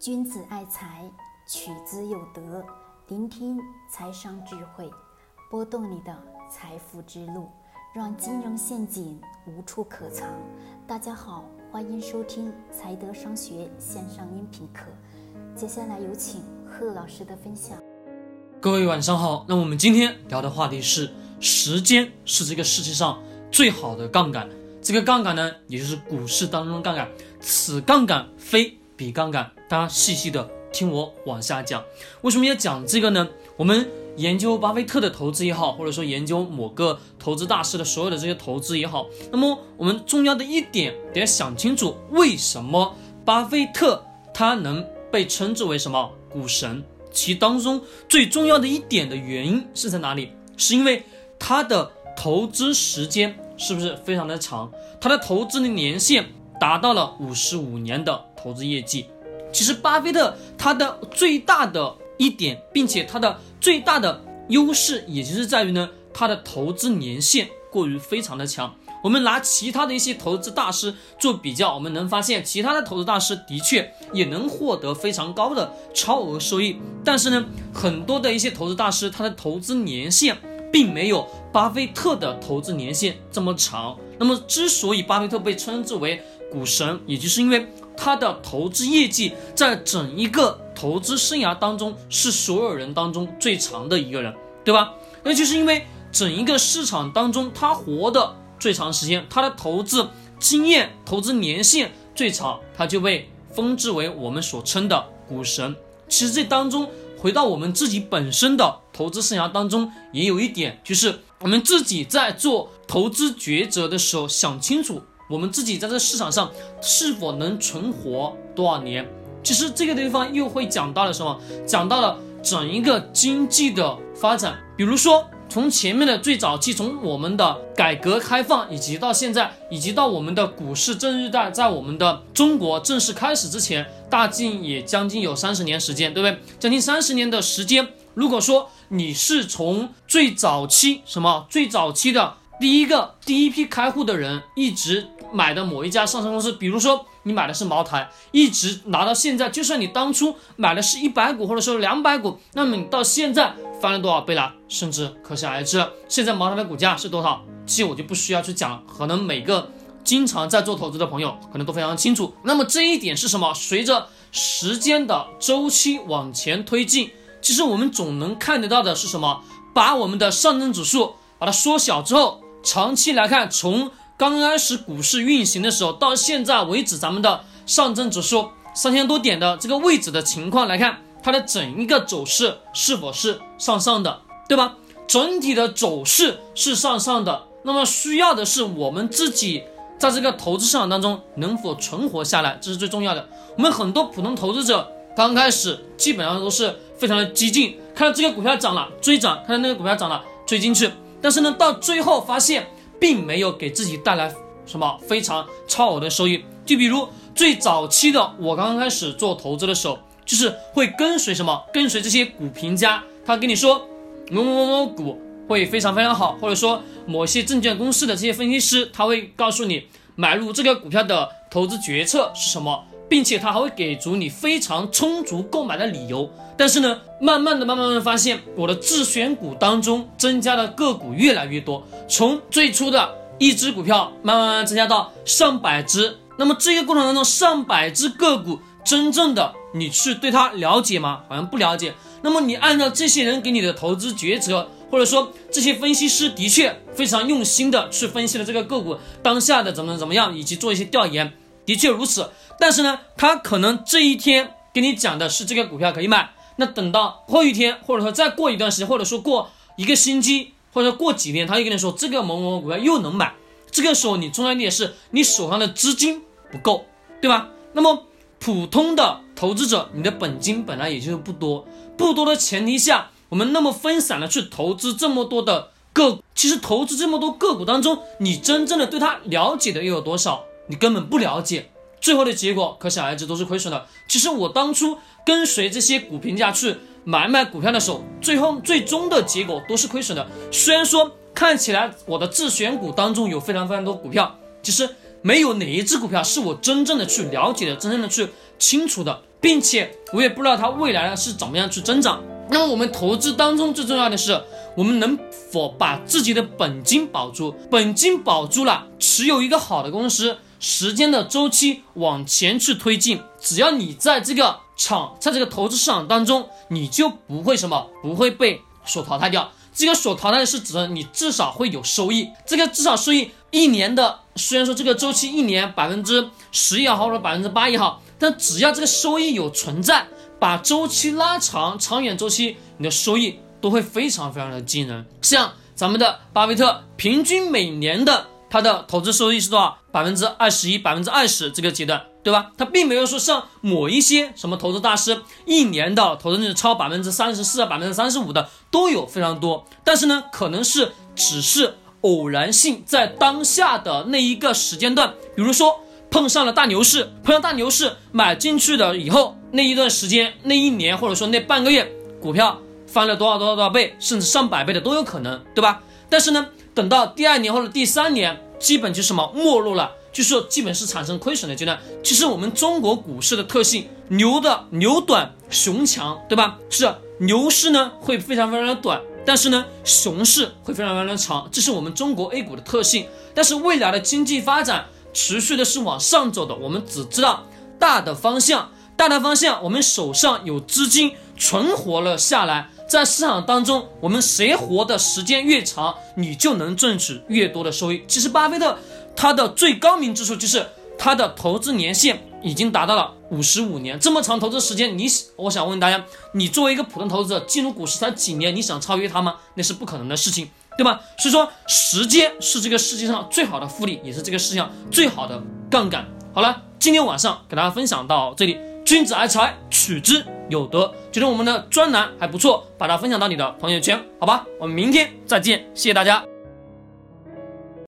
君子爱财，取之有德。聆听财商智慧，拨动你的财富之路，让金融陷阱无处可藏。大家好，欢迎收听财德商学线上音频课。接下来有请贺老师的分享。各位晚上好，那我们今天聊的话题是：时间是这个世界上最好的杠杆。这个杠杆呢，也就是股市当中的杠杆。此杠杆非比杠杆。大家细细的听我往下讲，为什么要讲这个呢？我们研究巴菲特的投资也好，或者说研究某个投资大师的所有的这些投资也好，那么我们重要的一点得想清楚，为什么巴菲特他能被称之为什么股神？其当中最重要的一点的原因是在哪里？是因为他的投资时间是不是非常的长？他的投资的年限达到了五十五年的投资业绩。其实，巴菲特他的最大的一点，并且他的最大的优势，也就是在于呢，他的投资年限过于非常的强。我们拿其他的一些投资大师做比较，我们能发现，其他的投资大师的确也能获得非常高的超额收益。但是呢，很多的一些投资大师，他的投资年限并没有巴菲特的投资年限这么长。那么，之所以巴菲特被称之为股神，也就是因为。他的投资业绩在整一个投资生涯当中是所有人当中最长的一个人，对吧？那就是因为整一个市场当中他活的最长时间，他的投资经验、投资年限最长，他就被封之为我们所称的股神。其实这当中，回到我们自己本身的投资生涯当中，也有一点，就是我们自己在做投资抉择的时候，想清楚。我们自己在这市场上是否能存活多少年？其实这个地方又会讲到了什么？讲到了整一个经济的发展。比如说，从前面的最早期，从我们的改革开放，以及到现在，以及到我们的股市正日在在我们的中国正式开始之前，大近也将近有三十年时间，对不对？将近三十年的时间。如果说你是从最早期什么最早期的第一个第一批开户的人，一直。买的某一家上市公司，比如说你买的是茅台，一直拿到现在，就算你当初买的是一百股或者说两百股，那么你到现在翻了多少倍了？甚至可想而知，现在茅台的股价是多少？其实我就不需要去讲，可能每个经常在做投资的朋友可能都非常清楚。那么这一点是什么？随着时间的周期往前推进，其实我们总能看得到的是什么？把我们的上证指数把它缩小之后，长期来看，从刚开始股市运行的时候，到现在为止，咱们的上证指数三千多点的这个位置的情况来看，它的整一个走势是否是向上的，对吧？整体的走势是向上的，那么需要的是我们自己在这个投资市场当中能否存活下来，这是最重要的。我们很多普通投资者刚开始基本上都是非常的激进，看到这个股票涨了追涨，看到那个股票涨了追进去，但是呢，到最后发现。并没有给自己带来什么非常超额的收益。就比如最早期的我刚刚开始做投资的时候，就是会跟随什么，跟随这些股评家，他跟你说某某某某股会非常非常好，或者说某些证券公司的这些分析师，他会告诉你买入这个股票的投资决策是什么。并且他还会给足你非常充足购买的理由，但是呢，慢慢的、慢慢的发现，我的自选股当中增加的个股越来越多，从最初的一只股票，慢慢慢增加到上百只。那么这个过程当中，上百只个股，真正的你去对它了解吗？好像不了解。那么你按照这些人给你的投资决策，或者说这些分析师的确非常用心的去分析了这个个股当下的怎么怎么样，以及做一些调研，的确如此。但是呢，他可能这一天给你讲的是这个股票可以买，那等到后一天，或者说再过一段时间，或者说过一个星期，或者说过几天，他又跟你说这个某某某股票又能买。这个时候你重要一点是你手上的资金不够，对吧？那么普通的投资者，你的本金本来也就是不多，不多的前提下，我们那么分散的去投资这么多的个，其实投资这么多个股当中，你真正的对它了解的又有多少？你根本不了解。最后的结果可想而知，都是亏损的。其实我当初跟随这些股评家去买卖股票的时候，最后最终的结果都是亏损的。虽然说看起来我的自选股当中有非常非常多股票，其实没有哪一只股票是我真正的去了解的、真正的去清楚的。并且我也不知道它未来呢是怎么样去增长。那么我们投资当中最重要的是，我们能否把自己的本金保住？本金保住了，持有一个好的公司，时间的周期往前去推进，只要你在这个场，在这个投资市场当中，你就不会什么，不会被所淘汰掉。这个所淘汰的是指的你至少会有收益，这个至少收益一年的，虽然说这个周期一年百分之十也好，或者百分之八也好，但只要这个收益有存在。把周期拉长，长远周期，你的收益都会非常非常的惊人。像咱们的巴菲特，平均每年的他的投资收益是多少？百分之二十一，百分之二十这个阶段，对吧？他并没有说像某一些什么投资大师，一年的投资率超百分之三十四、百分之三十五的都有非常多。但是呢，可能是只是偶然性，在当下的那一个时间段，比如说。碰上了大牛市，碰上大牛市买进去的以后，那一段时间，那一年或者说那半个月，股票翻了多少多少多少倍，甚至上百倍的都有可能，对吧？但是呢，等到第二年或者第三年，基本就什么没落了，就是基本是产生亏损的阶段。其实我们中国股市的特性，牛的牛短，熊强，对吧？是牛市呢会非常非常的短，但是呢熊市会非常非常的长，这是我们中国 A 股的特性。但是未来的经济发展。持续的是往上走的，我们只知道大的方向，大的方向，我们手上有资金存活了下来，在市场当中，我们谁活的时间越长，你就能挣取越多的收益。其实，巴菲特他的最高明之处就是他的投资年限已经达到了五十五年，这么长投资时间，你我想问大家，你作为一个普通投资者进入股市才几年，你想超越他吗？那是不可能的事情。对吧？所以说，时间是这个世界上最好的复利，也是这个世界上最好的杠杆。好了，今天晚上给大家分享到这里。君子爱财，取之有德。觉得我们的专栏还不错，把它分享到你的朋友圈，好吧？我们明天再见，谢谢大家。